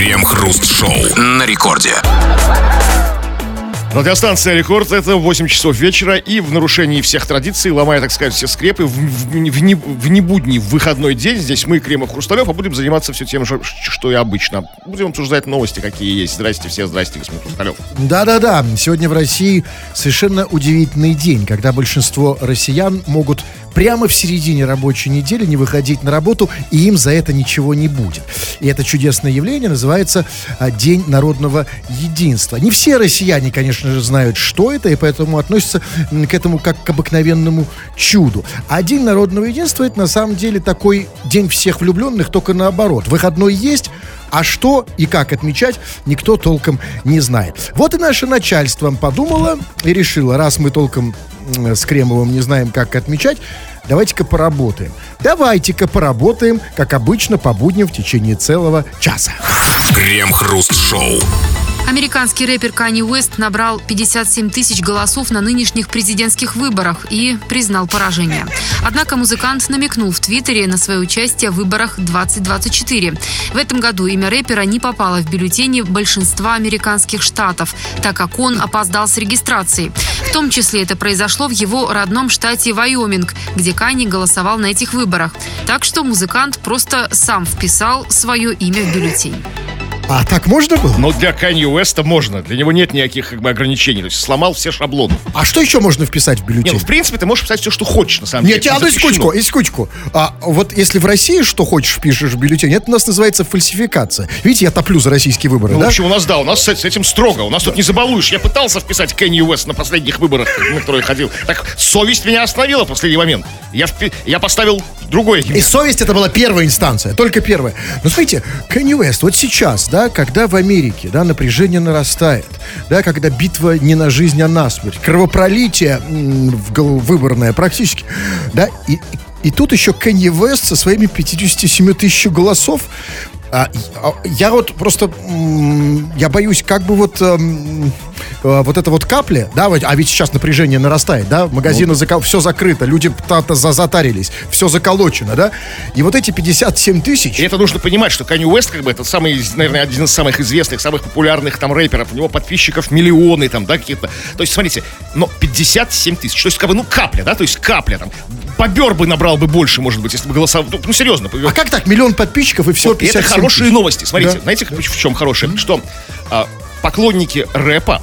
Крем-хруст-шоу на рекорде. Радиостанция «Рекорд» — это 8 часов вечера, и в нарушении всех традиций, ломая, так сказать, все скрепы, в, в, в, не, в небудний, в выходной день, здесь мы, Кремов Хрусталев, а будем заниматься все тем же, что и обычно. Будем обсуждать новости, какие есть. Здрасте все, здрасте, господин Хрусталев. Да-да-да, сегодня в России совершенно удивительный день, когда большинство россиян могут прямо в середине рабочей недели не выходить на работу, и им за это ничего не будет. И это чудесное явление называется а, День народного единства. Не все россияне, конечно же, знают, что это, и поэтому относятся к этому как к обыкновенному чуду. А День народного единства это на самом деле такой день всех влюбленных, только наоборот. Выходной есть, а что и как отмечать, никто толком не знает. Вот и наше начальство подумало и решило, раз мы толком с Кремовым не знаем, как отмечать, давайте-ка поработаем. Давайте-ка поработаем, как обычно, по будням в течение целого часа. Крем-хруст-шоу. Американский рэпер Канни Уэст набрал 57 тысяч голосов на нынешних президентских выборах и признал поражение. Однако музыкант намекнул в Твиттере на свое участие в выборах 2024. В этом году имя рэпера не попало в бюллетени большинства американских штатов, так как он опоздал с регистрацией. В том числе это произошло в его родном штате Вайоминг, где Канни голосовал на этих выборах. Так что музыкант просто сам вписал свое имя в бюллетень. А так можно было? Но для Канье Уэста можно. Для него нет никаких как бы, ограничений. То есть сломал все шаблоны. А что еще можно вписать в бюллетень? Нет, ну, в принципе, ты можешь писать все, что хочешь, на самом Нет, деле. а ну секундочку, и секундочку. А вот если в России что хочешь пишешь в бюллетень, это у нас называется фальсификация. Видите, я топлю за российские выборы, Ну, да? в общем, у нас, да, у нас с, с этим строго. У нас тут не забалуешь. Я пытался вписать Кенни Уэст на последних выборах, на которые ходил. Так совесть меня остановила в последний момент. Я, впи- я поставил другое имя. И совесть это была первая инстанция, только первая. Но смотрите, Кенни Уэст, вот сейчас, да, когда в Америке, да, напряжение нарастает, да, когда битва не на жизнь, а на смерть, кровопролитие в выборное практически, да, и, и, тут еще Кенни Уэст со своими 57 тысяч голосов, я вот просто, я боюсь, как бы вот, эм, э, вот это вот капля, да, а ведь сейчас напряжение нарастает, да, магазины все закрыто, люди затарились, все заколочено, да, и вот эти 57 тысяч, И это нужно понимать, что Канни Уэст, как бы, это самый, наверное, один из самых известных, самых популярных там рэперов. У него подписчиков миллионы там, да, какие-то. То есть, смотрите, но 57 тысяч. То есть, как бы, ну, капля, да, то есть капля там. Бобер бы набрал бы больше, может быть, если бы голосовал. Ну, ну, серьезно. а как так, миллион подписчиков и все Вот, это 57 хорошие тысяч? новости. Смотрите, Да. знаете, в чем хорошие? Что а, поклонники рэпа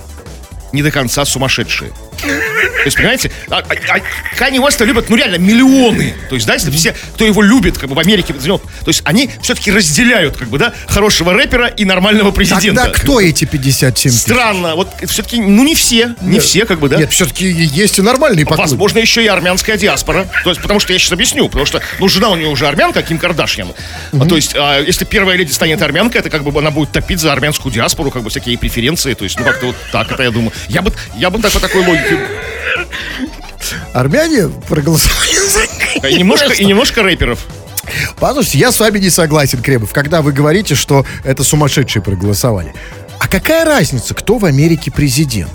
не до конца сумасшедшие. То есть, понимаете, а, а, а Канни Уэста любят, ну, реально, миллионы. То есть, да, если все, кто его любит, как бы в Америке, то есть, они все-таки разделяют, как бы, да, хорошего рэпера и нормального президента. Тогда кто эти 57 тысяч? Странно, вот все-таки, ну, не все, не все, как бы, да. Нет, все-таки есть и нормальные поклонники. Возможно, еще и армянская диаспора. То есть, потому что я сейчас объясню, потому что, ну, жена у нее уже армянка, Ким Кардашьян. А, то есть, а, если первая леди станет армянкой, это как бы она будет топить за армянскую диаспору, как бы всякие преференции. То есть, ну, как-то вот так это я думаю. Я бы, я бы так по такой логике. Армяне проголосовали за И немножко, и немножко рэперов. Послушайте, я с вами не согласен, Кремов, когда вы говорите, что это сумасшедшие проголосовали. А какая разница, кто в Америке президент?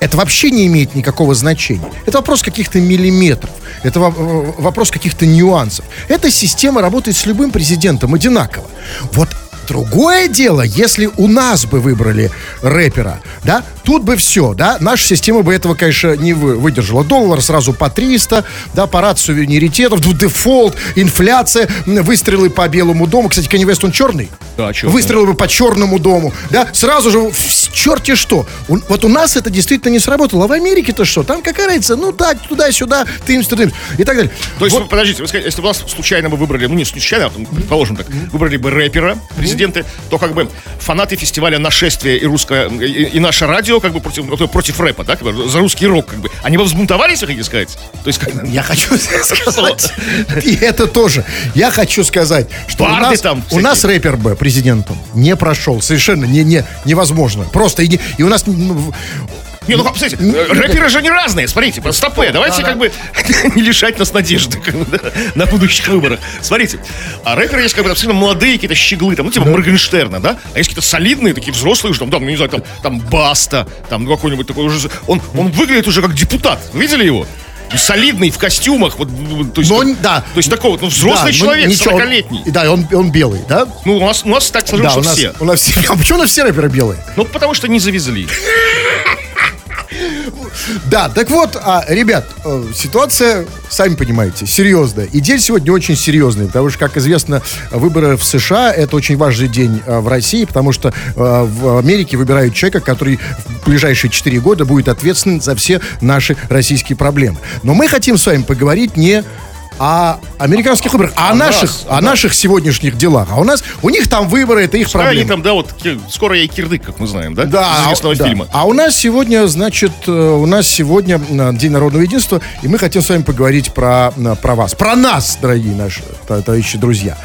Это вообще не имеет никакого значения. Это вопрос каких-то миллиметров. Это во- вопрос каких-то нюансов. Эта система работает с любым президентом одинаково. Вот Другое дело, если у нас бы выбрали рэпера, да, тут бы все, да, наша система бы этого, конечно, не вы- выдержала. Доллар сразу по 300, да, парад суверенитетов, дефолт, инфляция, выстрелы по Белому дому. Кстати, Кенни Вест, он черный? Да, черный. Выстрелы бы по Черному дому, да, сразу же, черти что. Вот у нас это действительно не сработало. А в Америке-то что? Там какая разница? Ну так, туда-сюда, тымс тымс и так далее. То есть, Вот подождите, вы сказали, если бы у нас случайно бы выбрали, ну не случайно, а, предположим так, выбрали бы рэпера, президенты, то как бы фанаты фестиваля «Нашествие» и русское, и, и наше радио, как бы против, ну, против рэпа, да, как бы, за русский рок, как бы, они бы взбунтовались, вы хотите сказать? То есть, как, Я хочу сказать, и это тоже. Я хочу сказать, что у нас, там у нас рэпер бы президентом не прошел. Совершенно не, не, невозможно. Просто и, не- и у нас Не, ну, смотрите, э, рэперы же не разные, смотрите, по стопе, давайте как бы не лишать нас надежды на будущих выборах. Смотрите, а рэперы есть как бы абсолютно молодые какие-то щеглы, там, ну, типа Моргенштерна, да, а есть какие-то солидные, такие взрослые уже, там, там, ну, не знаю, там, там Баста, там, ну, какой-нибудь такой уже, он, он выглядит уже как депутат, видели его? солидный, в костюмах, вот, то есть, Но да. то есть такой вот, ну, взрослый Да, ну, человек, ничего, он- 40-летний. Да, он, он белый, да? Ну, у нас, у нас так сложилось, Да, у что нас, все. у нас все. А почему у нас все рэперы белые? Ну, потому что не завезли. Да, так вот, а, ребят, э, ситуация, сами понимаете, серьезная. И день сегодня очень серьезный, потому что, как известно, выборы в США это очень важный день э, в России, потому что э, в Америке выбирают человека, который в ближайшие 4 года будет ответственен за все наши российские проблемы. Но мы хотим с вами поговорить не о американских выборах, а о, О наших, нас, о да. наших сегодняшних делах. А у нас, у них там выборы, это их А они проблема. там, да, вот, скоро я и кирдык, как мы знаем, да? Да, Из известного да. фильма. А у нас сегодня, значит, э, у нас сегодня э, День народного единства, и мы хотим с вами поговорить про, э, про вас, про нас, дорогие наши то- товарищи, друзья.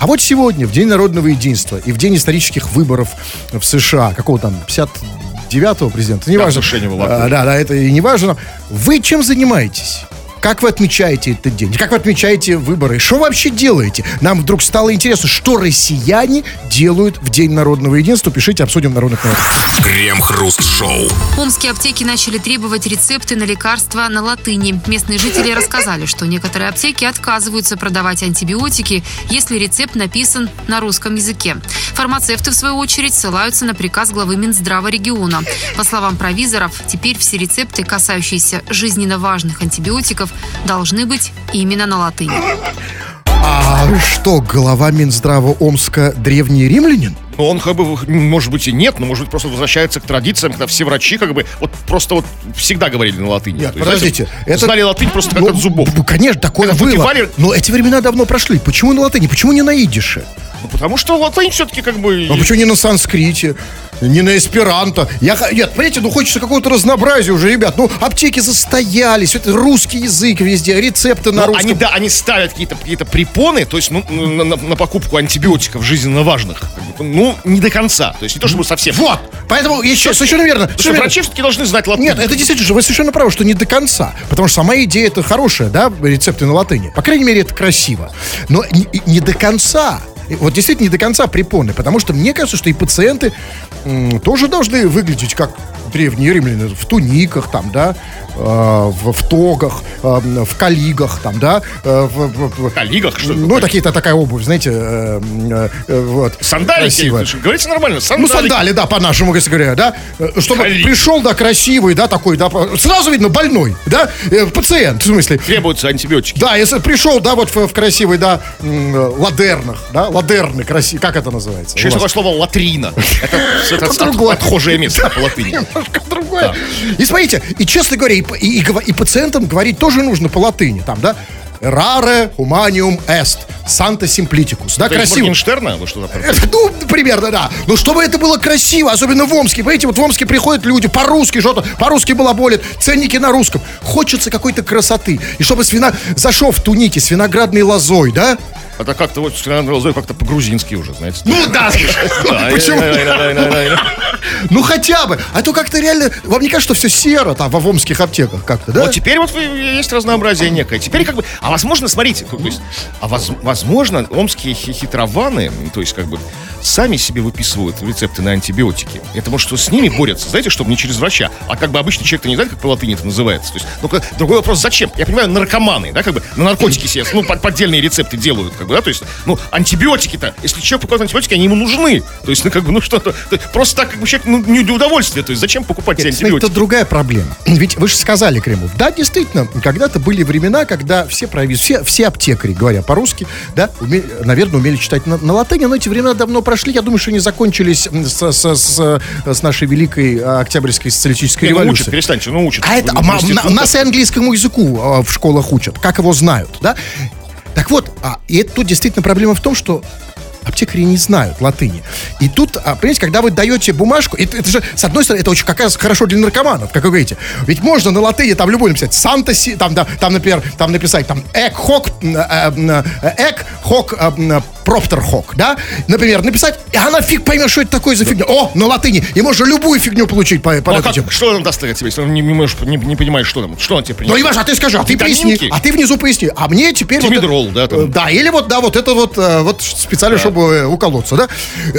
А вот сегодня, в День народного единства и в День исторических выборов в США, какого там, 59-го президента, неважно. совершенно было. А, да, да, это и не важно. Вы чем занимаетесь? Как вы отмечаете этот день? Как вы отмечаете выборы? Что вообще делаете? Нам вдруг стало интересно, что россияне делают в День народного единства. Пишите, обсудим народных новостях. Крем-хруст-шоу. Омские аптеки начали требовать рецепты на лекарства на латыни. Местные жители рассказали, что некоторые аптеки отказываются продавать антибиотики, если рецепт написан на русском языке. Фармацевты, в свою очередь, ссылаются на приказ главы Минздрава региона. По словам провизоров, теперь все рецепты, касающиеся жизненно важных антибиотиков, должны быть именно на латыни. А что, глава Минздрава Омска древний римлянин? Ну, он как бы, может быть, и нет, но, может быть, просто возвращается к традициям, когда все врачи как бы вот просто вот всегда говорили на латыни. Нет, есть, подождите, знаете, это- Знали латынь просто как Ну, от зубов. Ну, конечно, такое Когда было. выпивали- Но эти времена давно прошли. Почему на латыни? Почему не на идише? Ну, потому что латынь все-таки как бы... А почему не на санскрите? Не на эсперанто. Я, нет, понимаете, ну хочется какого-то разнообразия уже, ребят. Ну, аптеки застоялись, это русский язык везде, рецепты на Ну, русском. они, да, они ставят какие-то какие препоны, то есть ну, на, на- на покупку антибиотиков жизненно важных. Ну, не до конца. То есть не то, чтобы совсем. Вот, поэтому еще совершенно верно. Потому что совершенно верно. врачи все-таки должны знать латынь. Нет, это действительно, же, вы совершенно правы, что не до конца. Потому что сама идея это хорошая, да, рецепты на латыни. По крайней мере, это красиво. Но не, не до конца. Вот действительно не до конца препоны. Потому что мне кажется, что и пациенты м, тоже должны выглядеть как древние римляне в туниках, там, да, э, в, в тогах, э, в калигах, там, да, э, в, в- в- коллегах, что ну, такие-то такая обувь, знаете, э, э, э, вот. Сандалики, красивая. говорится нормально, Ну, сандалики. сандали, да, по-нашему, если говоря, да. Э, Чтобы Калик. пришел, да, красивый, да, такой, да, по- сразу видно, больной, да, э, пациент, в смысле. Требуются антибиотики. Да, если пришел, да, вот в, в красивый, да, э, ладернах, да, ладерны, красивый, как это называется? Еще есть такое слово латрина. Это, другое. отхожее место по латыни. Немножко другое. И смотрите, и честно говоря, и, пациентам говорить тоже нужно по латыни, там, да, Rare humanium est, Santa simpliticus. Да, красиво. Моргенштерна? Вы что такое? Это, Ну, примерно, да. Но чтобы это было красиво, особенно в Омске. Понимаете, вот в Омске приходят люди по-русски, что-то по-русски балаболят, ценники на русском. Хочется какой-то красоты. И чтобы с вина... Зашел в тунике с виноградной лозой, да? Это как-то вот Лозой как-то по-грузински уже, знаете. Ну да, почему? Ну хотя бы. А то как-то реально... Вам не кажется, что все серо там в омских аптеках как-то, да? Вот теперь вот есть разнообразие некое. Теперь как бы, а возможно, смотрите, то есть, а воз- возможно, омские хи- хитрованы, то есть как бы сами себе выписывают рецепты на антибиотики. Это может, что с ними борются, знаете, чтобы не через врача, а как бы обычный человек-то не знает, как по латыни это называется. То есть, ну, другой вопрос, зачем? Я понимаю, наркоманы, да, как бы на наркотики себе, ну, под- поддельные рецепты делают, как бы, да, то есть, ну, антибиотики-то, если человек покупает антибиотики, они ему нужны. То есть, ну, как бы, ну, что-то, просто так, как бы, человек, ну, не удовольствия, то есть, зачем покупать эти Нет, антибиотики? это другая проблема. Ведь вы же сказали, Кремов, да, действительно, когда-то были времена, когда все провиз, все, все аптекари, говоря по-русски, да, уме- наверное, умели читать на, на латыни, но эти времена давно прошли. Я думаю, что они закончились с, с- с- с нашей великой а, Октябрьской социалистической Не, ну, революцией. учат, перестаньте, ну, учат. А это а, на- нас и английскому языку а, в школах учат, как его знают, да? Так вот, а, и это тут действительно проблема в том, что аптекари не знают латыни. И тут, а, понимаете, когда вы даете бумажку, это, это же, с одной стороны, это очень как раз хорошо для наркоманов, как вы говорите. Ведь можно на латыни там любой написать Санта Си, там, да, там, например, там написать там эк хок, э, м, э, эк хок, э, проптер хок, да? Например, написать, и она фиг поймет, что это такое за фигня. О, на латыни. И можно любую фигню получить по, по Ну, а как- что он даст тебе, если он не, не, можешь, не, не понимаешь, что там? Что он тебе Ну, принесет? не важно, а ты скажи, а ты поясни. А ты внизу поясни. А мне теперь... вот Димедрол, это- да, там. э, Да, или вот, да, вот это вот, э, вот специально, Да. Чтобы э, уколоться, да?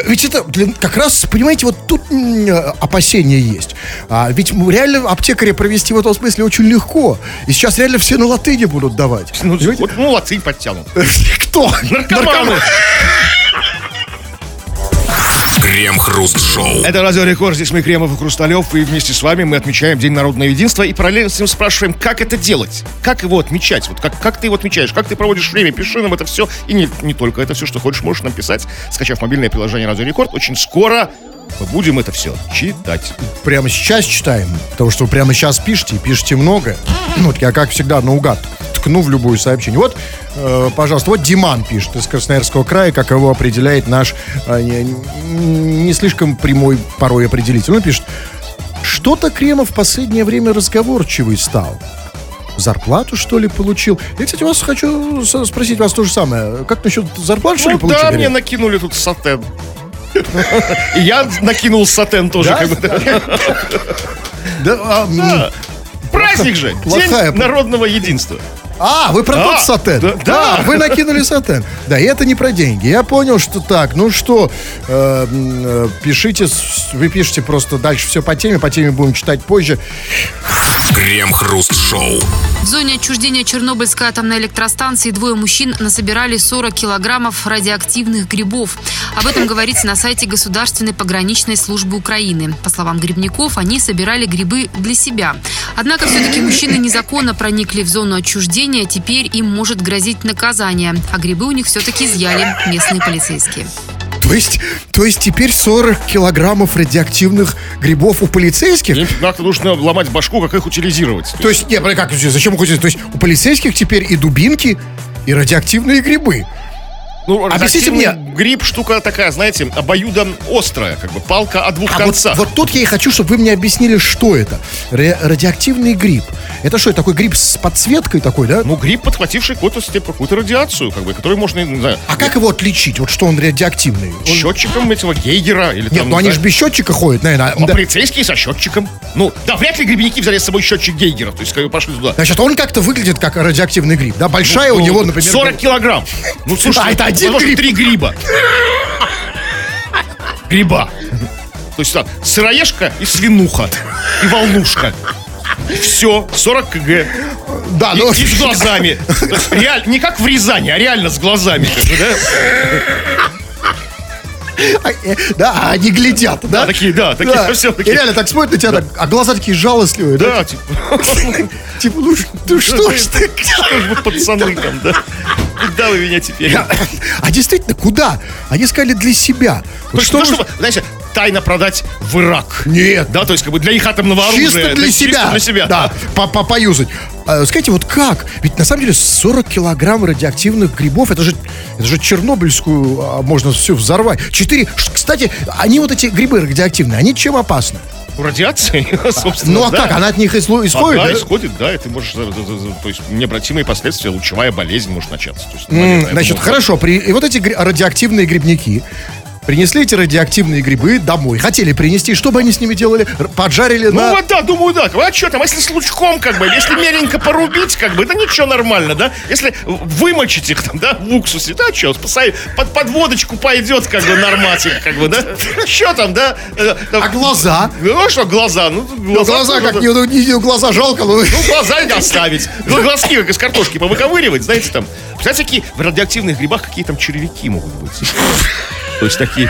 Ведь это для- как раз, понимаете, вот тут опасения есть. А, ведь реально аптекаря провести в этом смысле очень легко. И сейчас реально все на латыни будут давать. Ну, вот, ну, латынь подтянут. Кто? Наркоманы. Крем-хруст-шоу. Это Радио Рекорд, здесь мы, Кремов и Хрусталев, и вместе с вами мы отмечаем День народного единства и параллельно с ним спрашиваем, как это делать, как его отмечать, вот как, как ты его отмечаешь, как ты проводишь время, пиши нам это все, и не, не только это все, что хочешь, можешь нам писать, скачав мобильное приложение Радио Рекорд, очень скоро мы будем это все читать. Прямо сейчас читаем, потому что вы прямо сейчас пишете, и пишете много. Ну, вот я, как всегда, наугад ткну в любую сообщение. Вот, э, пожалуйста, вот Диман пишет из Красноярского края, как его определяет наш э, не, не слишком прямой порой определитель. Он пишет, что-то Кремов в последнее время разговорчивый стал. Зарплату, что ли, получил? Я, кстати, вас хочу спросить вас то же самое. Как насчет зарплаты, что ли, Ну получили? да, мне накинули тут сатен. И я накинул сатен тоже. Да? как бы, да. Да, а. Праздник же, Плохая День народного единства. А, вы про Да, тот сатен. да, да. вы накинули сатен. Да, и это не про деньги. Я понял, что так, ну что, э, э, пишите, вы пишите просто дальше все по теме, по теме будем читать позже. Крем-хруст-шоу. В зоне отчуждения Чернобыльской атомной электростанции двое мужчин насобирали 40 килограммов радиоактивных грибов. Об этом говорится на сайте Государственной пограничной службы Украины. По словам грибников, они собирали грибы для себя. Однако все-таки мужчины незаконно проникли в зону отчуждения, теперь им может грозить наказание. А грибы у них все-таки изъяли местные полицейские. То есть, то есть теперь 40 килограммов радиоактивных грибов у полицейских? Им как-то нужно ломать башку, как их утилизировать. То есть, не, как, зачем вы хотите? То есть у полицейских теперь и дубинки, и радиоактивные грибы. Ну, Объясните мне. Гриб штука такая, знаете, обоюдо острая, как бы палка о двух А вот, концах. вот тут я и хочу, чтобы вы мне объяснили, что это. Ре- радиоактивный гриб. Это что, такой гриб с подсветкой такой, да? Ну, гриб, подхвативший какую-то, какую-то радиацию, как бы, который можно, не знаю, А как его отличить? Вот что он радиоактивный? Он- счетчиком этого Гейгера или Нет, там... ну они не же без счетчика ходят, наверное. а Да. полицейские со счетчиком. Ну, да, вряд ли грибники взяли с собой счетчик Гейгера, то есть, как бы пошли туда. Значит, он как-то выглядит как радиоактивный гриб, да? Большая у Ну, него, например... 40 килограмм. Ну, слушай, А, это один может, гриб? три гриба. Гриба. То есть, так, сыроежка и свинуха. И волнушка. Все, 40 кг. Да, И, ну... и с глазами. Реаль- не как в Рязани, а реально с глазами. как бы, да? Да, а они глядят, да? Да, такие, да, такие И такие. реально так смотрят на тебя, а глаза такие жалостливые, да? Да, типа, Типа, ну, ну что ж ты... пацаны там, да? Куда вы меня теперь? А действительно, куда? Они сказали для себя. Вот что чтобы, знаете, тайно продать в Ирак. Нет. Да, то есть как бы для их атомного оружия. Чисто да, для себя. Чисто для себя, Да, по- по- поюзать. А, скажите, вот как? Ведь на самом деле 40 килограмм радиоактивных грибов, это же, это же Чернобыльскую а, можно все взорвать. Четыре. Кстати, они вот эти грибы радиоактивные, они чем опасны? Ну, Радиация, собственно, Ну а да. как? Она от них исло- А, исходит? да, исходит, да, и ты можешь, то есть необратимые последствия, лучевая болезнь может начаться. Есть, М, момент, Значит, хорошо. При... И вот эти радиоактивные грибники принесли эти радиоактивные грибы домой. Хотели принести. Что бы они с ними делали? Поджарили Ну на... вот да, думаю, да. А что там, если с лучком, как бы, если меленько порубить, как бы, это ничего нормально, да? Если вымочить их там, да, в уксусе, да, что, спасай, под, под водочку пойдет, как бы, норматик, как бы, да? Что там, да? Э, там- А глаза? Ну, а что, глаза? Ну, Ну, глаза, как ну, не, ну, глаза жалко, но... Ну, глаза не оставить. Ну, глазки, как из картошки, повыковыривать, знаете, там. Представляете, какие в радиоактивных грибах какие там червяки могут быть? То есть такие,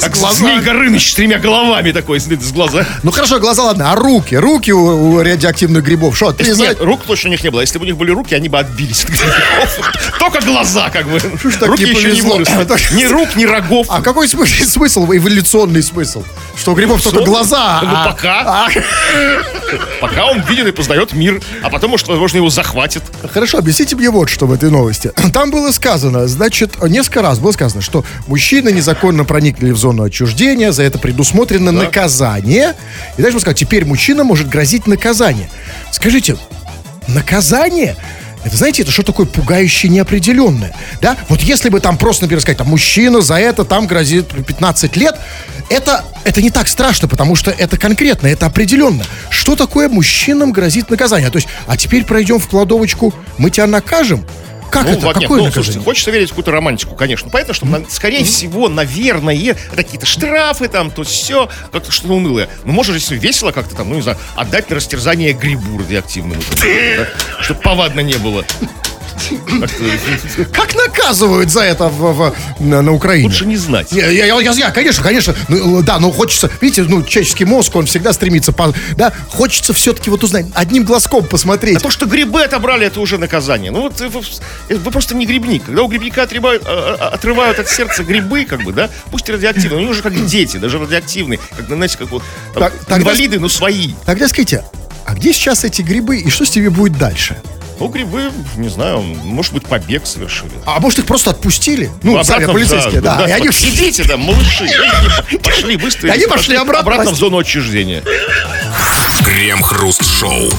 как змей Горыныч с тремя головами такой, с глаза. Ну хорошо, глаза ладно, а руки? Руки у, радиоактивных грибов. Что, нет, рук точно у них не было. Если бы у них были руки, они бы отбились от грибов. Только глаза, как бы. Руки еще не выросли. Ни рук, ни рогов. А какой смысл, эволюционный смысл? Что у грибов только глаза. Ну, а- пока. а- Пока он виден и познает мир. А потом, может, возможно, его захватит. Хорошо, объясните мне вот что в этой новости. Там было сказано, значит, несколько раз было сказано, что мужчины незаконно проникли в зону отчуждения, за это предусмотрено наказание. И дальше он сказал, теперь мужчина может грозить наказание. Скажите, наказание? Это, знаете, это что такое пугающее неопределенное? Да? Вот если бы там просто, например, сказать, там, мужчина за это там грозит 15 лет, это, это не так страшно, потому что это конкретно, это определенно. Что такое мужчинам грозит наказание? То есть, а теперь пройдем в кладовочку, мы тебя накажем? Как Ну, это? вот, нет, Какое ну, слушайте, хочется верить в какую-то романтику, конечно. Поэтому, что, на- скорее всего, наверное, какие-то штрафы там, то все, как-то что-то унылое. Ну, может, если весело как-то там, ну, не знаю, отдать на растерзание грибу радиоактивному. Чтобы повадно не было. Как наказывают за это в- в- на, на Украине? Лучше не знать. Я, я, я- я- конечно, конечно, ну, да, но хочется, видите, ну, человеческий мозг, он всегда стремится, по- да, хочется все-таки вот узнать, одним глазком посмотреть. А то, что грибы отобрали, это уже наказание. Ну вот вы, вы просто не грибник. Когда у грибника отрывают, а, а, отрывают от сердца грибы, как бы, да, пусть радиоактивные, они уже как дети, даже радиоактивные, как, знаете, как вот там, Так, тогда- инвалиды, но свои. Тогда скажите, а где сейчас эти грибы и что с ними будет дальше? Ну, грибы, не знаю, может быть, побег совершили. А может их просто отпустили? Ну, сами Обратно в- полицейские, да. и они сидите там, малыши. Пошли быстро. И они пошли обратно. Обратно в зону отчуждения. Крем-хруст-шоу.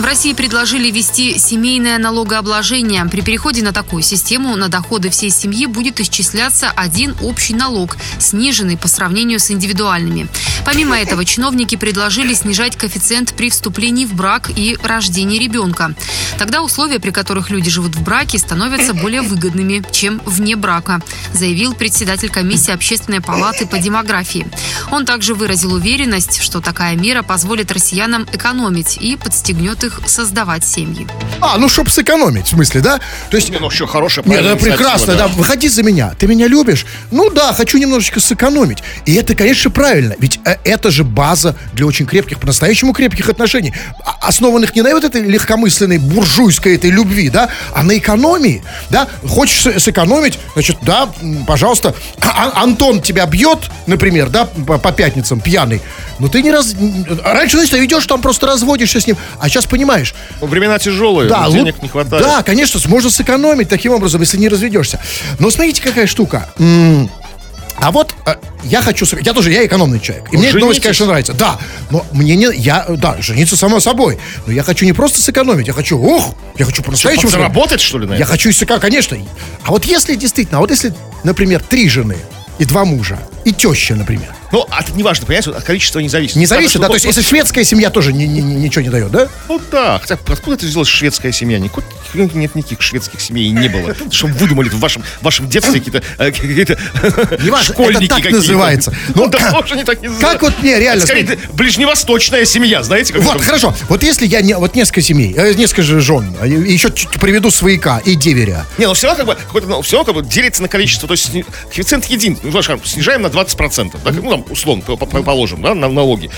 В России предложили ввести семейное налогообложение. При переходе на такую систему на доходы всей семьи будет исчисляться один общий налог, сниженный по сравнению с индивидуальными. Помимо этого, чиновники предложили снижать коэффициент при вступлении в брак и рождении ребенка. Тогда условия, при которых люди живут в браке, становятся более выгодными, чем вне брака, заявил председатель комиссии Общественной палаты по демографии. Он также выразил уверенность, что такая мера позволит россиянам экономить и подстегнет их создавать семьи. А, ну, чтобы сэкономить, в смысле, да? То есть... Не, ну, все хорошее, Нет, правильное это прекрасно, инициатива, да. Выходи за меня. Ты меня любишь? Ну да, хочу немножечко сэкономить. И это, конечно, правильно. Ведь э, это же база для очень крепких, по-настоящему крепких отношений. А- Основанных не на вот этой легкомысленной буржуйской этой любви, да, а на экономии, да. Хочешь сэ- сэкономить, значит, да, пожалуйста. А- а- Антон тебя бьет, например, да, по, по пятницам пьяный. Но ты не раз... Раньше, значит, ты идешь там, просто разводишься с ним. А сейчас понимаешь, Ну, Времена тяжелые, да, денег не хватает. Да, конечно, можно сэкономить таким образом, если не разведешься. Но смотрите, какая штука. М, А вот э, я хочу, я тоже, я экономный человек. И мне эта новость, конечно, нравится. Да, но мне не, я, да, жениться само собой. Но я хочу не просто сэкономить, я хочу, ух, я хочу по-настоящему. сэкономить. Заработать, что ли, на Я это? хочу и сэка- конечно. А вот если действительно, а вот если, например, три жены и два мужа, и теща, например. Ну, а это не важно, понимаете, от количества не зависит. Не зависит, Надо, да? То есть, если шведская семья тоже ни- ни- ни- ничего не дает, да? Ну да, хотя откуда это взялась шведская семья? Никуда нет никаких шведских семей не было. Что вы выдумали в вашем, в вашем детстве какие-то, э, какие-то школьники это так какие-то. называется. Ну, Ну, да тоже не так не. Как вот мне реально... Скорее, ближневосточная семья, знаете? как Вот, это- хорошо. Вот если я не, вот несколько семей, э, несколько же жен, э, еще чуть приведу свояка и деверя. Не, ну все равно как бы, ну, все равно как бы делится на количество, то есть сни- коэффициент един, ну, скажем, снижаем на 20%, да, ну, там, условно, по- по- положим, да, на налоги.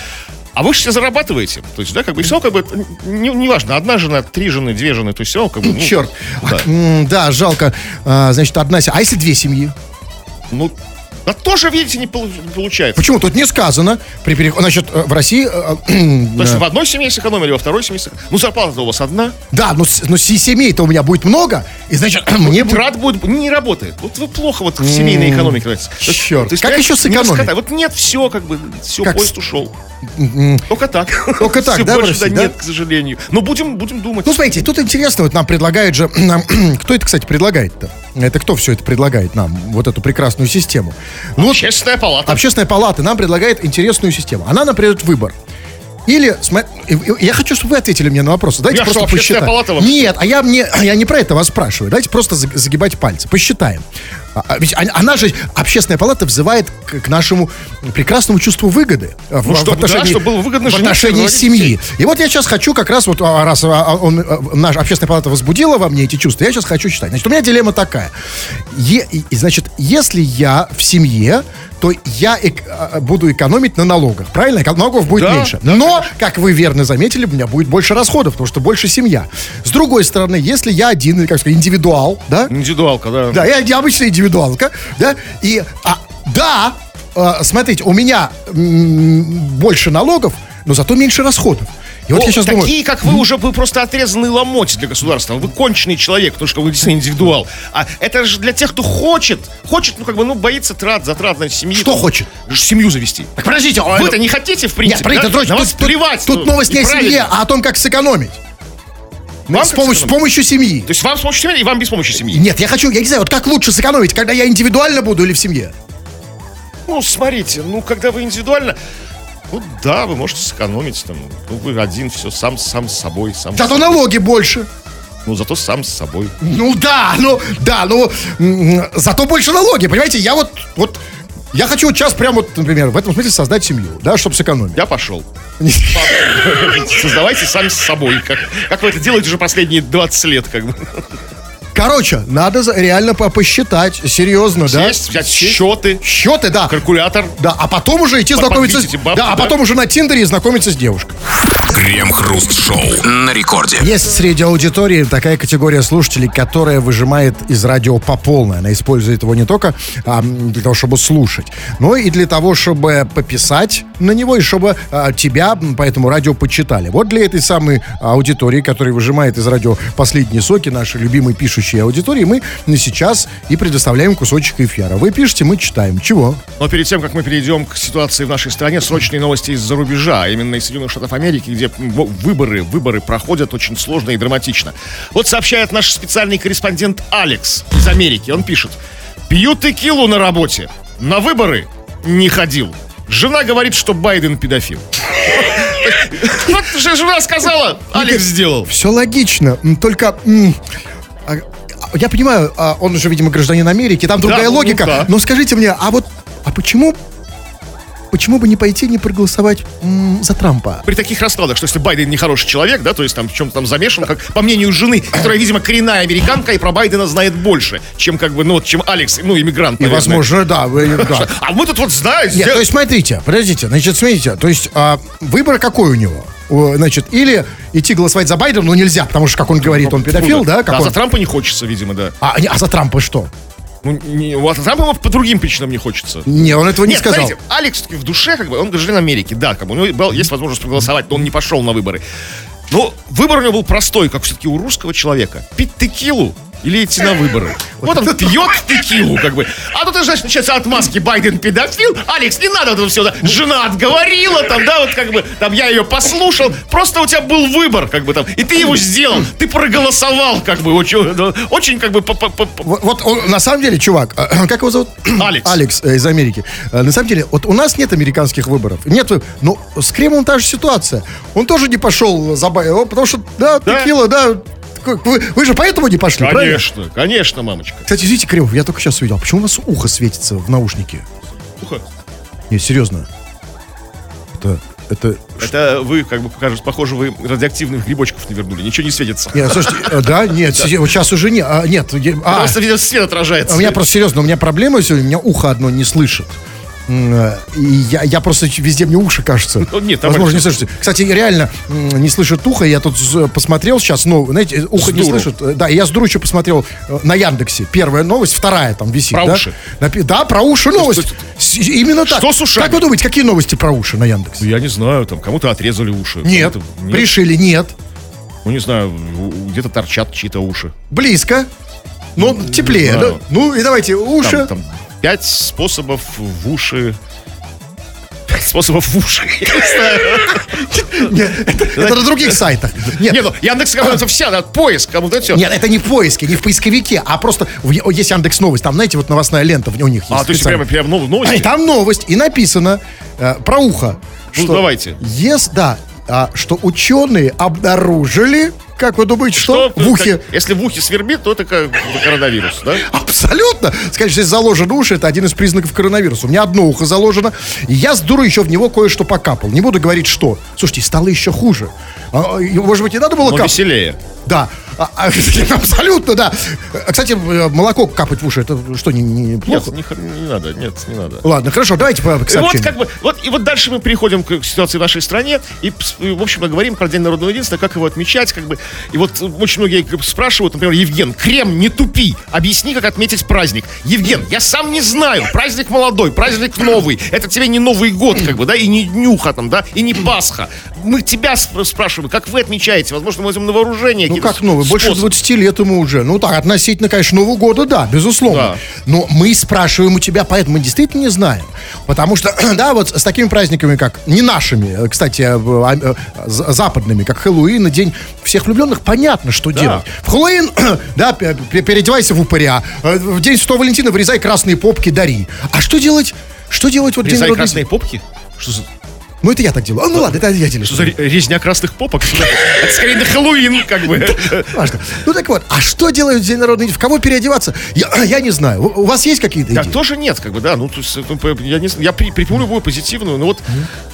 А вы же все зарабатываете. То есть, да, как бы, все как бы, не, не важно, одна жена, три жены, две жены, то есть все как бы, ну, Черт. да. Да, жалко. А, Значит, одна семья. А если две семьи? Ну, да тоже, видите, не полу- получается. Почему? Тут не сказано. При переход... Значит, э, в России... э, э, То есть в одной семье сэкономили, во второй семье сэкономили. Ну, зарплата у вас одна. Да, но, но се- семей-то у меня будет много, и значит, мне будет... Трат будет, не работает. Вот вы плохо вот в семейной экономике. Черт. Как еще сэкономить? Вот нет, все, как бы, все, поезд ушел. Только так. Только так, да, больше, России, да, нет, к сожалению. Но будем, будем думать. Ну, смотрите, тут интересно, вот нам предлагают же... нам- кто это, кстати, предлагает-то? Это кто все это предлагает нам, вот эту прекрасную систему? Ну, Общественная палата. Общественная палата нам предлагает интересную систему. Она нам придает выбор. Или, я хочу, чтобы вы ответили мне на вопрос. Давайте Я просто что, посчитаем. палата вообще? Нет, а я, мне, я не про это вас спрашиваю. Давайте просто за- загибать пальцы. Посчитаем. А, а ведь она, же, общественная палата взывает к, к нашему прекрасному чувству выгоды. в- Ну, в чтобы, да, отношении- чтобы было выгодно в отношении семьи. И вот я сейчас хочу как раз вот, а, раз а, а, он, а, наша общественная палата возбудила во мне эти чувства, я сейчас хочу считать. Значит, у меня дилемма такая. Е- значит, если я в семье, то я эк- буду экономить на налогах. Правильно? Налогов будет Да, меньше. Но, как вы верно заметили, у меня будет больше расходов, потому что больше семья. С другой стороны, если я один, как сказать, индивидуал, да, Индивидуалка, да. да, я, я обычная индивидуалка, да, и, а, да, э, смотрите, у меня больше налогов, но зато меньше расходов. И вот О, я сейчас такие, думаю, как вы, уже вы просто отрезанный ломоть для государства. Вы конченый человек, потому что вы действительно индивидуал. А это же для тех, кто хочет. Хочет, ну, как бы, ну, боится трат, затрат на семьи. Что там, хочет? Семью завести. так подождите, а, Вы-то не хотите, в принципе, Нет, да? Тройч, На тут, вас тут- плевать. тут ну, новость не о семье, а о том, как сэкономить. Вам с, как помощью, с помощью семьи. То есть вам с помощью семьи и вам без помощи семьи? Нет, я хочу, я не знаю, вот как лучше сэкономить, когда я индивидуально буду или в семье? Ну, смотрите, ну, когда вы индивидуально... Ну, да, вы можете сэкономить, там, ну, вы один, все, сам, сам с собой, сам... Зато налоги больше. Ну, зато сам с собой. Ну да, ну да, ну зато больше налоги, понимаете? Я вот, вот я хочу вот сейчас прям вот, например, в этом смысле создать семью, да, чтобы сэкономить. Я пошел. Создавайте сами с собой. Как, как вы это делаете уже последние 20 лет, как бы. Короче, надо реально по- посчитать, серьезно, да? Сесть, взять счеты, Счеты, да. калькулятор. Да, а потом уже идти знакомиться с... бабки, да, а да? потом уже на Тиндере знакомиться с девушкой. Крем-хруст-шоу на рекорде. Есть среди аудитории такая категория слушателей, которая выжимает из радио по полной. Она использует его не только а, для того, чтобы слушать, но и для того, чтобы пописать на него, и чтобы а, тебя по этому радио почитали. Вот для этой самой аудитории, которая выжимает из радио последние соки, нашей любимой пишущей аудитории, мы сейчас и предоставляем кусочек эфира. Вы пишете, мы читаем. Чего? Но перед тем, как мы перейдем к ситуации в нашей стране, срочные новости из-за рубежа, а именно из Соединенных Штатов Америки, где выборы, выборы проходят очень сложно и драматично. Вот сообщает наш специальный корреспондент Алекс из Америки. Он пишет. Пью текилу на работе. На выборы не ходил. Жена говорит, что Байден педофил. Вот же жена сказала, Алекс сделал. Все логично, только... а, а, Я понимаю, а, он уже, видимо, гражданин Америки, там другая ну, ну логика. да. Но скажите мне, а вот, а почему, почему бы не пойти не проголосовать м, за Трампа? при таких раскладах, что если Байден нехороший человек, да, то есть там в чем-то там замешан, как по мнению жены, которая, видимо, коренная американка, и про Байдена знает больше, чем как бы, ну вот, чем Алекс, ну, иммигрант, И, наверное. возможно, да, вы- да. А мы тут вот знаем, Нет, то есть смотрите, подождите, значит, смотрите, то есть а, выбор какой у него? О, Значит, или идти голосовать за Байдена, но нельзя, потому что, как он говорит, он педофил, да? Как а он- за Трампа не хочется, видимо, да. а, не- а за Трампа что? Ну, не, вот за Трампа по другим причинам не хочется. Не, он этого не Нет, сказал. смотрите, Алекс в душе, как бы, он гражданин Америки, да, как бы, у него был- есть возможность проголосовать, но он не пошел на выборы. Но выбор у него был простой, как все-таки у русского человека. Пить текилу или идти на выборы. Вот он пьет текилу, как бы. А тут, знаешь, начинаются отмазки. Байден педофил. Алекс, не надо этого все. Жена отговорила, там, да, вот как бы, там, я ее послушал. Просто у тебя был выбор, как бы там. И ты его сделал. Ты проголосовал, как бы, очень, ну, очень как бы, по- по- по- Вот, вот он, на самом деле, чувак, э, как его зовут? Алекс. Алекс э, из Америки. Э, На самом деле, вот у нас нет американских выборов. Нет, но с Кремом та же ситуация. Он тоже не пошел за Бай- о, потому что, да, Да. текила, да. Вы, вы же поэтому не пошли, правильно? Конечно, конечно, мамочка. Кстати, извините, Кремов, я только сейчас увидел. Почему у вас ухо светится в наушнике? Ухо. Не, серьезно. Это, это... Это вы, как бы, кажется, похоже, вы радиоактивных грибочков не вернули. Ничего не светится. Нет, слушайте, э, да, нет, сейчас уже не, а, нет, а, Просто, свет отражается. У меня просто серьезно, у меня проблема сегодня, у меня ухо одно не слышит. Э, И я, я просто везде мне уши кажется. Ну, нет, Возможно, не это- слышите. Кстати, реально не слышит ухо. Я тут з- посмотрел сейчас, ну, знаете, ухо не Сдуру. слышит. Э, Да, я с дуру еще посмотрел э, на Яндексе. Первая новость, вторая там висит. Про да? уши. Напи- Да, про уши новость. что- Именно так. Что с ушами? Как вы думаете, какие новости про уши на Яндексе? Я не знаю, там кому-то отрезали уши. Нет, нет. пришили, нет. Ну, не знаю, где-то торчат чьи-то уши. Близко. Но теплее, да? Ну, и давайте, уши. Там, там пять способов в уши. Способов в уши. Это, на других сайтах. Нет, Не, ну, Яндекс это вся, да, поиск, кому-то все. Нет, это не в поиске, не в поисковике, а просто есть Яндекс Новость. Там, знаете, вот новостная лента у них есть. А, то есть прямо, прямо ну, И новости? там новость, и написано э, про ухо. Ну, давайте. Yes, да, а, что ученые обнаружили, как вы думаете, что, в ухе? как- Если в ухе свербит, то это как коронавирус, да? Абсолютно. Сказать, что если заложен уши, это один из признаков коронавируса. У меня одно ухо заложено, и я с дуру еще в него кое-что покапал. Не буду говорить, что. Слушайте, стало еще хуже. А, может быть, не надо было Но капать? веселее. Да, А, а, абсолютно, да. Кстати, э, молоко капать в уши, это что, не, не плохо? Нет, не, не надо, нет, не надо. Ладно, хорошо, давайте по к И вот как бы, вот, и вот дальше мы переходим к ситуации в нашей стране, и, в общем, мы говорим про День народного единства, как его отмечать, как бы, и вот э, очень многие бы спрашивают, например, Евген, Крем, не тупи, объясни, как отметить праздник. Евген, я сам не знаю, праздник молодой, праздник новый, это тебе не Новый год, как бы, да, и не днюха там, да, и не Пасха. Мы тебя спр- спрашиваем, как вы отмечаете, возможно, мы возьмем на вооружение. Ну как новый? Больше способы. 20 лет ему уже. Ну так, относительно, конечно, Нового года, да, безусловно. Да. Но мы спрашиваем у тебя, поэтому мы действительно не знаем. Потому что, да, вот с такими праздниками, как не нашими, э, кстати, э, а, э, за- западными, как Хэллоуин и День всех влюбленных, понятно, что делать. В Хэллоуин, да, пе- пе- переодевайся в упыря. Э, В День Святого Валентина вырезай красные попки, дари. А что делать? Что делать вот в День красные попки? Что за... Ну, это я так делаю. А, ну, ладно, это я делаю. Что за ре- резня красных попок? Это скорее на Хэллоуин, как бы. Важно. Ну, так вот, а что делают в День народной? В кого переодеваться? Я, я не знаю. У, вас есть какие-то Да, идеи? тоже нет, как бы, да. Ну, то есть, ну, я, не, я при- припомню любую позитивную. Ну вот,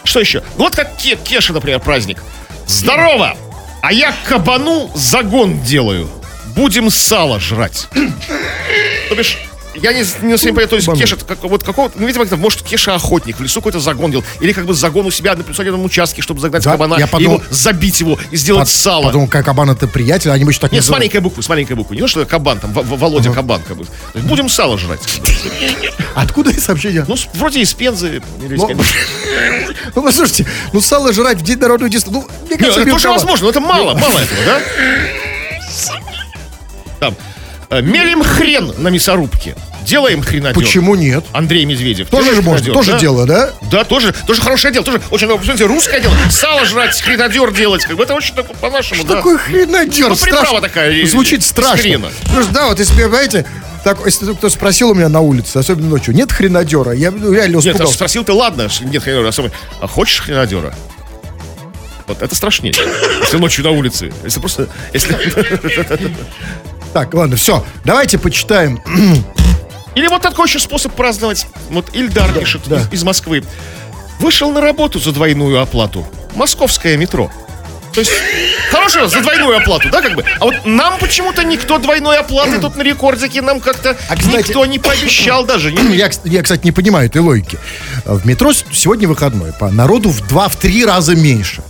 что еще? Ну вот как Ке- Кеша, например, праздник. Здорово! А я кабану загон делаю. Будем сало жрать. То бишь, я не, не совсем понимаю, то есть Кеша, как, вот какого ну, видимо, это, может, Кеша охотник, в лесу какой-то загон делал, или как бы загон у себя на присадебном участке, чтобы загнать Да, кабана, я и подумал- его, забить его и сделать Под- сало. Потом, как кабан это приятель, они бы еще так Нет, с называют. маленькой буквы, с маленькой буквы. Не то, что кабан, там, В- В- Володя Кабан, как бы. Будем сало жрать. Откуда это сообщение? Ну, вроде из Пензы. Ну, Пензы. Ну, послушайте, ну, сало жрать в День народного единства, ну, мне кажется, это тоже возможно, но это мало, мало этого, да? Там. Э, Мелим хрен на мясорубке. Делаем хренадер. Почему нет? Андрей Медведев. Тоже же можно, тоже да? дело, да? Да, тоже, тоже хорошее дело, тоже очень, ну, посмотрите, русское дело. Сало жрать, хренадер делать, как бы это очень такое по-нашему, да. Такой хренадер, Ну, приправа такая, Звучит страшно. что, да, вот если, понимаете, так, если кто спросил у меня на улице, особенно ночью, нет хренадера, я ну, реально Нет, а испугался. спросил ты, ладно, нет хренадера, особо. А хочешь хренадера? Вот это страшнее. Если ночью на улице. Если просто... Если... Так, ладно, все, давайте почитаем. Или вот такой еще способ праздновать. Вот Ильдар пишет да. Из, из Москвы. Вышел на работу за двойную оплату. Московское метро. То есть, хорошего за двойную оплату, да, как бы? А вот нам почему-то никто двойной оплаты тут на рекордике нам как-то А, кстати- никто не пообещал даже. Не- Я, я, кстати, не понимаю этой логики. В метро сегодня выходной, по народу в два-в три раза меньше.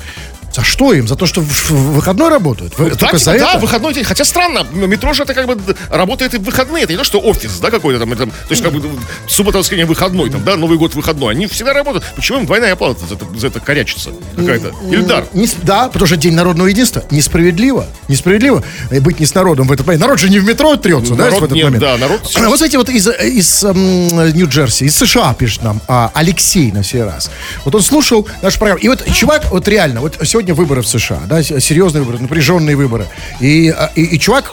За что им? За то, что в, выходной работают? Вы- Да, только типа, за да, это? выходной день. Хотя странно, но метро же это как бы работает и в выходные. Это не то, что офис, да, какой-то там. это, то есть как бы м, суббота, воскресенье выходной, там, да, Новый год выходной. Они всегда работают. Почему им двойная оплата за это, за это корячится какая-то? Ильдар. Не да, потому что День народного единства несправедливо. Несправедливо быть не с народом в этот момент. Народ же не в метро трется, да, Народ в этот нет, момент. да, народ- А Вот знаете, вот из, из м, Нью-Джерси, из США пишет нам а, Алексей на сей раз. Вот он слушал нашу программу. И вот чувак, вот реально, вот сегодня выборы в США, да, серьезные выборы, напряженные выборы. И, а, и, и чувак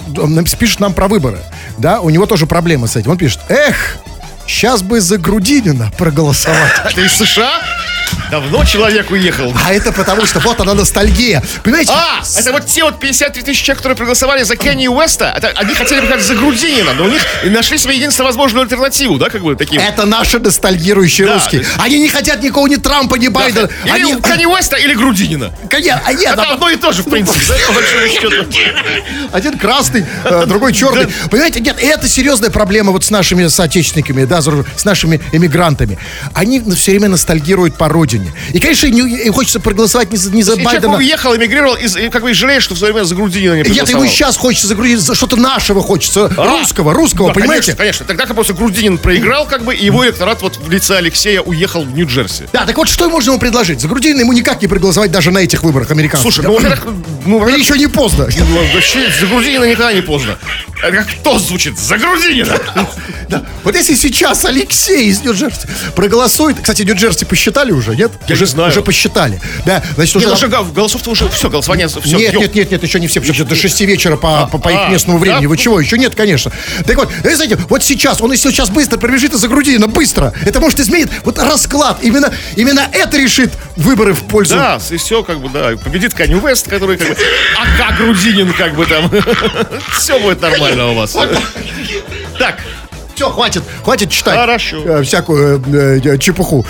пишет нам про выборы, да, у него тоже проблемы с этим. Он пишет, эх, сейчас бы за Грудинина проголосовать. Это из США? Давно человек уехал. А это потому, что вот она ностальгия. Понимаете? А, это вот те вот 53 тысячи человек, которые проголосовали за Кенни Уэста, это, они хотели бы как за Грудинина, но у них нашли себе единственно возможную альтернативу, да, как бы такие. Это наши ностальгирующие Да. русские. Они не хотят никого ни Трампа, ни Байдена. Или Они... Кенни Уэста, или Грудинина. Конечно, а нет, Это а- одно и то же, в принципе, да, один красный, э, другой черный. Понимаете, нет, это серьезная проблема вот с нашими соотечественниками, да, с нашими эмигрантами. Они все время ностальгируют по родине. И, конечно, не- хочется проголосовать не за, не за И человек Байдена. уехал, эмигрировал, и, и как бы и жалеет, что в свое время за Грудинина не Нет, проголосовал. ему сейчас хочется загрузить, за что-то нашего хочется, А, русского, русского, да, понимаете? Конечно, конечно. Тогда как просто Грудинин проиграл, как бы, и его электорат вот в лице Алексея уехал в Нью-Джерси. Да, так вот, что можно ему предложить? За Грудинина ему никак не проголосовать даже на этих выборах американских. Слушай, ну, во-первых, ну, еще не поздно. ну, вообще, за Грудинина никогда не поздно. Это как то звучит, за Грудинина. Да. Вот если сейчас Алексей из Нью-Джерси проголосует, кстати, Нью-Джерси посчитали уже, нет? Я уже, не знаю. Уже посчитали. Да, значит, Нет, уже... уже гол- голосов-то уже все, голосование все. нет, нет, нет, нет, еще не все, потому что до 6 вечера по, по, по их а, местному времени. Вы чего? Еще нет, конечно. Так вот, э, знаете, вот сейчас, он если сейчас быстро пробежит из-за Грудинина, быстро, это может изменить вот расклад. Именно, именно это решит выборы в пользу. Да, и все, как бы, да. Победит Канни Уэст, который как бы. А как Грудинин, как бы там. Все будет нормально у вас. Так, Все, хватит, хватит читать Хорошо. э, всякую э, э, чепуху.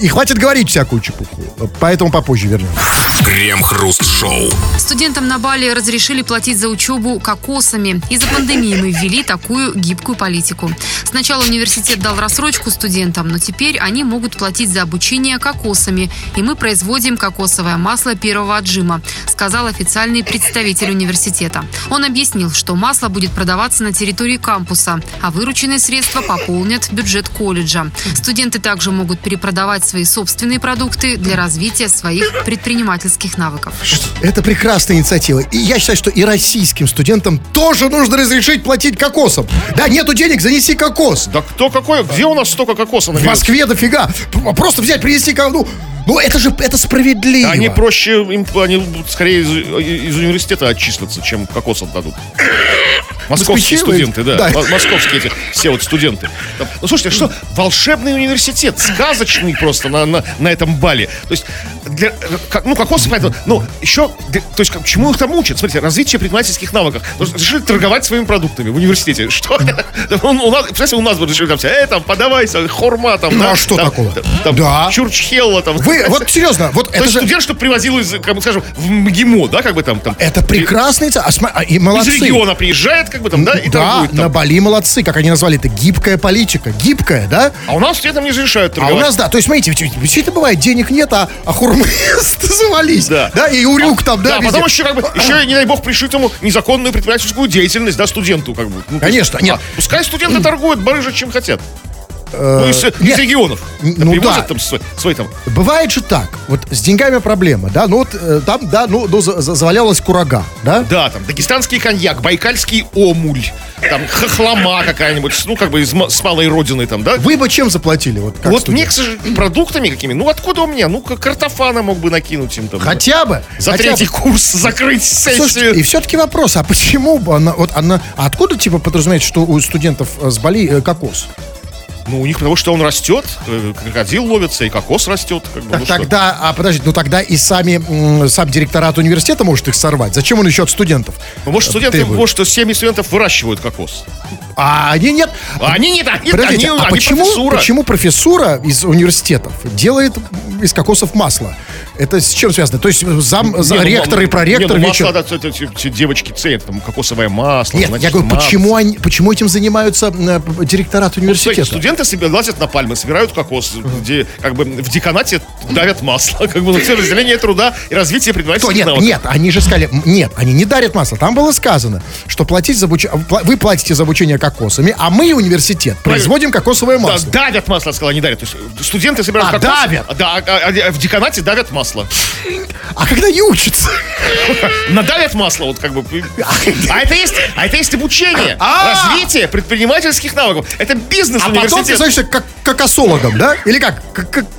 И хватит говорить всякую чепуху. Поэтому попозже вернемся. Крем-хруст-шоу. Студентам на Бали разрешили платить за учебу кокосами. Из-за пандемии мы ввели такую гибкую политику. Сначала университет дал рассрочку студентам, но теперь они могут платить за обучение кокосами. И мы производим кокосовое масло первого отжима, сказал официальный представитель университета. Он объяснил, что масло будет продаваться на территории кампуса, а вырученные средства пополнят бюджет колледжа. Студенты также могут перепродавать свои собственные продукты для развития своих предпринимательских навыков. Это прекрасная инициатива. И я считаю, что и российским студентам тоже нужно разрешить платить кокосом. Да, нету денег, занеси кокос. да кто какой? Где у нас столько кокоса В? Москве дофига. Просто взять, принести ну, ну это же это справедливо. Они проще, им, они скорее из, из университета отчислятся, чем кокос отдадут. Московские студенты, да. да. Мо- Московские эти, все вот студенты. Ну, слушайте, что, волшебный университет, сказочный просто на, на, на этом бале. То есть, для, как, ну, кокос, ну, еще, для- то есть, как, чему их там учат? Смотрите, развитие предпринимательских навыков. Ну, Решили торговать своими продуктами в университете. Что? Он, у нас, представляете, у нас бы решили там, все, э, там, подавайся, хорма, там, Ну, да, а что там, такого? Там, Да. Чурчхелла, там. Вы, вот серьезно, вот То это же... студент, что привозил из, как бы, скажем, в МГИМО, да, как бы там, там Это прекрасный... а а, И из молодцы. региона приезжает, как бы там, да, и да, торгует на там. Бали молодцы, как они назвали это, гибкая политика. Гибкая, да? А у нас студентам не разрешают А торговать. у нас, да, то есть, смотрите, ведь действительно бывает, денег нет, а, а хурмы завались. Да. Да, и урюк там, да, Да, везде. потом еще, как бы, еще, не дай бог, пришить ему незаконную предпринимательскую деятельность, да, студенту, как бы. Ну, то есть, Конечно, нет. а пускай студенты торгуют барыжа, чем хотят. Ну, из, из нет. регионов. Н- Да, ну да. там свой, свой там. Бывает же так, вот с деньгами проблема, да, ну вот э, там, да, ну, ну, за- за- завалялась курага, да? Да, там, дагестанский коньяк, байкальский омуль, там, хохлома какая-нибудь, ну, как бы из, с малой родины там, да? Вы бы чем заплатили, вот как вот студент? мне, к сожалению, продуктами какими? Ну, откуда у меня? Ну, картофана мог бы накинуть им там. Хотя бы. За хотя третий бы. курс закрыть Слушайте, сессию. и все-таки вопрос, а почему бы она, вот она, а откуда типа подразумевается, что у студентов э, с Бали э, кокос? Ну, у них потому что он растет, э, крокодил ловится, и кокос растет. Как бы, Так ну что. тогда, а подождите, ну тогда и сами, сам директорат университета может их сорвать. Зачем он еще от студентов? Ну, может, студенты, требует? может, семьи студентов выращивают кокос. А они нет. А они нет, они, Подождите, они, а они почему, профессура. почему профессура из университетов делает из кокосов масло? Это с чем связано? То есть зам, за, Не, ну, ректор и м- проректор не, ну, вечер- масло, да, это- эти девочки ценят, там, кокосовое масло. Нет, значит, я говорю, масло. почему, они, почему этим занимаются э, директорат Кстати, университета? студенты себе лазят на пальмы, собирают кокос, где как бы в деканате давят масло, как бы ну, все разделение труда и развитие Что, предпринимательских нет, навыков. нет, они же сказали, нет, они не дарят масло. Там было сказано, что платить за обуч- вы платите за обучение кокосами, а мы, университет, производим кокосовое Да, масло. давят масло, сказала, не дарят. То есть студенты собирают А, кокос. давят. а, Да, а- а в деканате давят масло. А когда не учатся? Надавят масло, вот как бы. А это есть, а это есть обучение, А! развитие предпринимательских навыков. Это бизнес А потом ты становишься как кокосологом, да? Или как?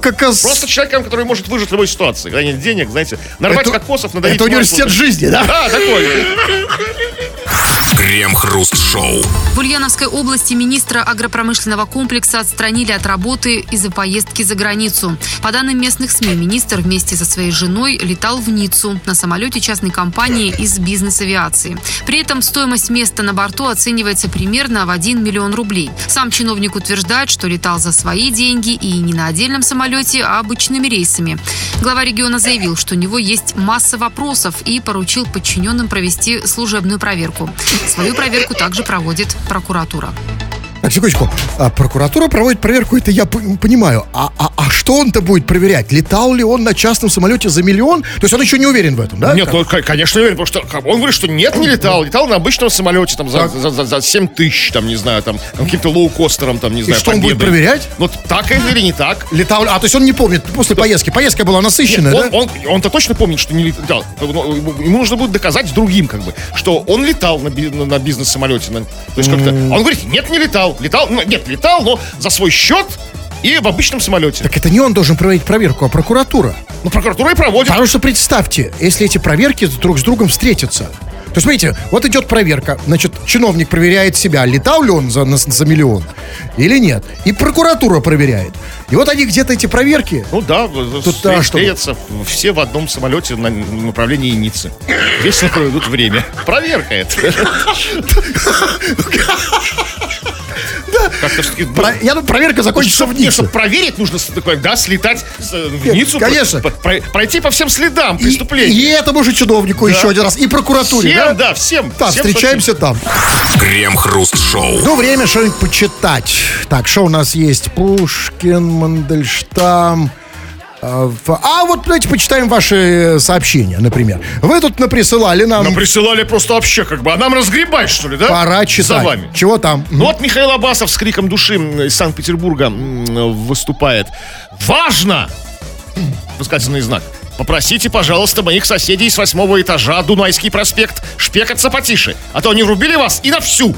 Кокос... Просто человеком, который может выжить в любой ситуации. Когда нет денег, знаете, нарвать кокосов, надавить Это университет масло. жизни, да? Да, такой. Крем-хруст-шоу. В Ульяновской области министра агропромышленного комплекса отстранили от работы из-за поездки за границу. По данным местных СМИ, министр вместе со своей женой летал в Ниццу на самолете частной компании из бизнес-авиации. При этом стоимость места на борту оценивается примерно в 1 миллион рублей. Сам чиновник утверждает, что летал за свои деньги и не на отдельном самолете, а обычными рейсами. Глава региона заявил, что у него есть масса вопросов и поручил подчиненным провести служебную проверку. Свою проверку также проводит прокуратура. Секундочку. А, прокуратура проводит проверку, это я понимаю. А, а, а что он-то будет проверять? Летал ли он на частном самолете за миллион? То есть он еще не уверен в этом, да? Нет, ну, конечно, не уверен, потому что он говорит, что нет, не летал. Летал на обычном самолете там за, за, за, за 7 тысяч, там, не знаю, там, каким-то лоукостером, там, не знаю, что, он будет Победой. проверять? Ну, так это или не так? Летал, а то есть он не помнит после поездки. Поездка была насыщенная, он, да? он, он-то точно помнит, что не летал. Ну, Ему нужно будет доказать другим, как бы, что он летал на, на- на бизнес-самолете. на- то есть как-то... Он говорит, нет, не летал. Летал, ну, нет, летал, но за свой счет и в обычном самолете. Так это не он должен проводить проверку, а прокуратура. Ну, прокуратура и проводит. Потому что представьте, если эти проверки друг с другом встретятся. То есть, смотрите, вот идет проверка, значит, чиновник проверяет себя, летал ли он за, за миллион или нет. И прокуратура проверяет. И вот они где-то эти проверки. Ну да, Тут, в- да, что- встретятся все в одном самолете на направлении Ниццы. Весело проведут время. Проверка это. Как-то все-таки... Про- я думаю, проверка закончится в Ницце. Чтобы проверить, нужно такое, да, слетать с- в Нет, Ниццу. конечно. про- про- Пройти по всем следам И, преступления. и этому же чиновнику еще один раз, и прокуратуре, Всем, да? да, всем. Так, всем встречаемся там. Крем-хруст-шоу. Ну, время что-нибудь почитать. Так, что у нас есть? Пушкин, Мандельштам. А, А вот давайте почитаем ваши сообщения, например. Вы тут наприсылали нам. Нам присылали просто вообще как бы, а нам разгребать, что ли, да? Пора читать. За вами. Чего там? Ну вот Михаил Абасов с криком души из Санкт-Петербурга выступает. Важно! Восклицательный знак. Попросите, пожалуйста, моих соседей с восьмого этажа Дунайский проспект шпекаться потише, а то они врубили вас и на всю.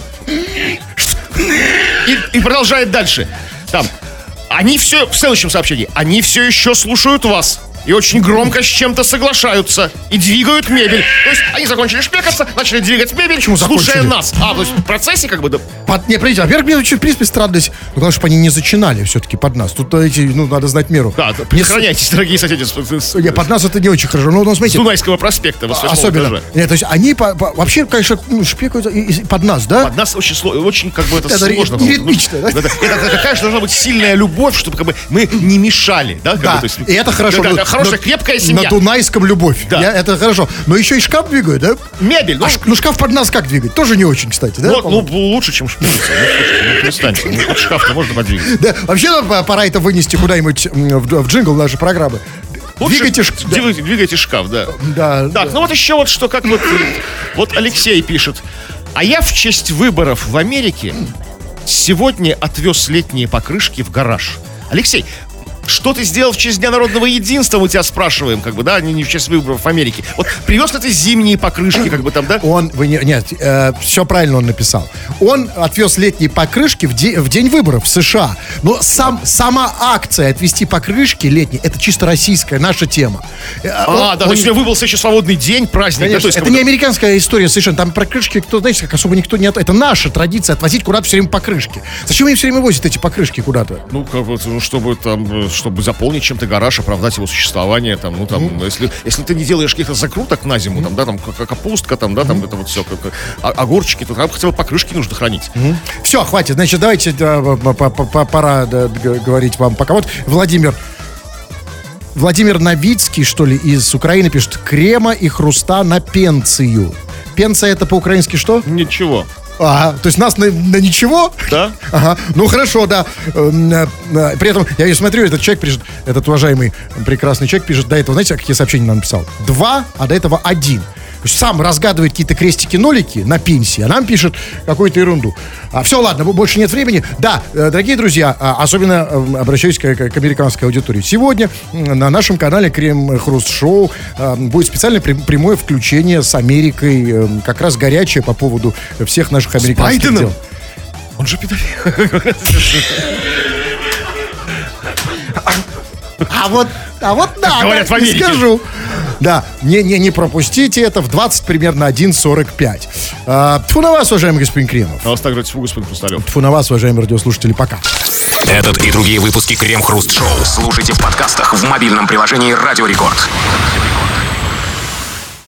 И, и продолжает дальше. Там. Они все, в следующем сообщении, они все еще слушают вас. И очень громко с чем-то соглашаются и двигают мебель. То есть они закончили шпекаться, начали двигать мебель, Почему слушая закончили? нас. А, то есть в процессе как бы... да, Под, не, подождите, во-первых, мне очень, в принципе, странность. Ну, главное, чтобы они не зачинали все-таки под нас. Тут эти, ну, надо знать меру. Да, Не с- предохраняйтесь, дорогие соседи, с, с- Не, под нас это не очень хорошо. Ну, ну с смотрите, Дунайского проспекта, с особенно. этажа. Нет, то есть они по- по- вообще, конечно, ну, шпекают и- и под нас, да? Под нас очень, сло- очень как бы это, Это сложно. не ритмично, да? это, это- это же должна быть сильная любовь, чтобы как бы мы не мешали, да? как бы, Да, то есть- и это хорошо. Да, да, хорошая, на- крепкая семья. На Дунайском любовь. Да. Я- это хорошо. Но еще и шкаф двигают, да? Мебель, ну, А ш- ну, шкаф под нас как двигать? Тоже не очень, кстати, да? вот, ну, лучше, чем шпица. Ну, ну. Ну, шкаф-то можно подвигать. Да, вообще надо пора это вынести куда-нибудь в, джингл нашей программы. Лучше Двигайте ш- да. двигайте, двигайте шкаф, да. Да, Так, ну вот еще вот что, как вот, вот Алексей пишет. А я в честь выборов в Америке сегодня отвез летние покрышки в гараж. Алексей, что ты сделал в честь Дня народного единства, мы тебя спрашиваем, как бы, да, не, не в честь выборов в Америке. Вот привез ли ты зимние покрышки, как бы там, да? Он, вы не- нет, все правильно он написал. Он отвез летние покрышки в, де- в день выборов в США. Но сам, сама акция отвести покрышки летние, это чисто российская наша тема. Э, А, он- да, то он- есть у тебя выбрался еще свободный день, праздник. да, Конечно, то есть, это не американская история совершенно. Там покрышки, кто, знаете, как особо никто не... от- Это наша традиция отвозить куда-то все время покрышки. Зачем они все время возят эти покрышки куда-то? Ну, как бы, ну, чтобы там, э, чтобы заполнить чем-то гараж, оправдать его существование, там, ну, там, если, если ты не делаешь каких-то закруток на зиму, там, да, там, как капустка, там, да, там, это вот все, как, а- огурчики, то там хотя бы покрышки нужно хранить. Все, хватит. Значит, давайте да, пора да, говорить вам пока. Вот Владимир Владимир Новицкий, что ли, из Украины пишет «Крема и хруста на пенцию». Пенция это по-украински что? Ничего. Ага, то есть нас на, на ничего? Да? Ага, ну хорошо, да. Эм, э, При этом, я и смотрю, этот человек пишет, этот уважаемый прекрасный человек пишет, до этого, знаете, какие сообщения нам написал? Два, а до этого один. Сам разгадывает какие-то крестики-нолики на пенсии, а нам пишет какую-то ерунду. А, все, ладно, больше нет времени. Да, э, дорогие друзья, а, особенно э, обращаюсь к, к- американской аудитории. Сегодня на нашем канале Крем Хруст Шоу э, будет специальное прям- прямое включение с Америкой, э, как раз горячее по поводу всех наших американских Байденом? дел. Он же педофил. А вот, а вот да, говорят да, в не Америке. скажу. Да, не, не, не пропустите это в 20 примерно 1.45. А, тьфу на вас, уважаемый господин Кремов. А вас так тьфу, господин Хрусталев. Тьфу на вас, уважаемые радиослушатели, пока. Этот и другие выпуски Крем Хруст Шоу слушайте в подкастах в мобильном приложении Радио Рекорд.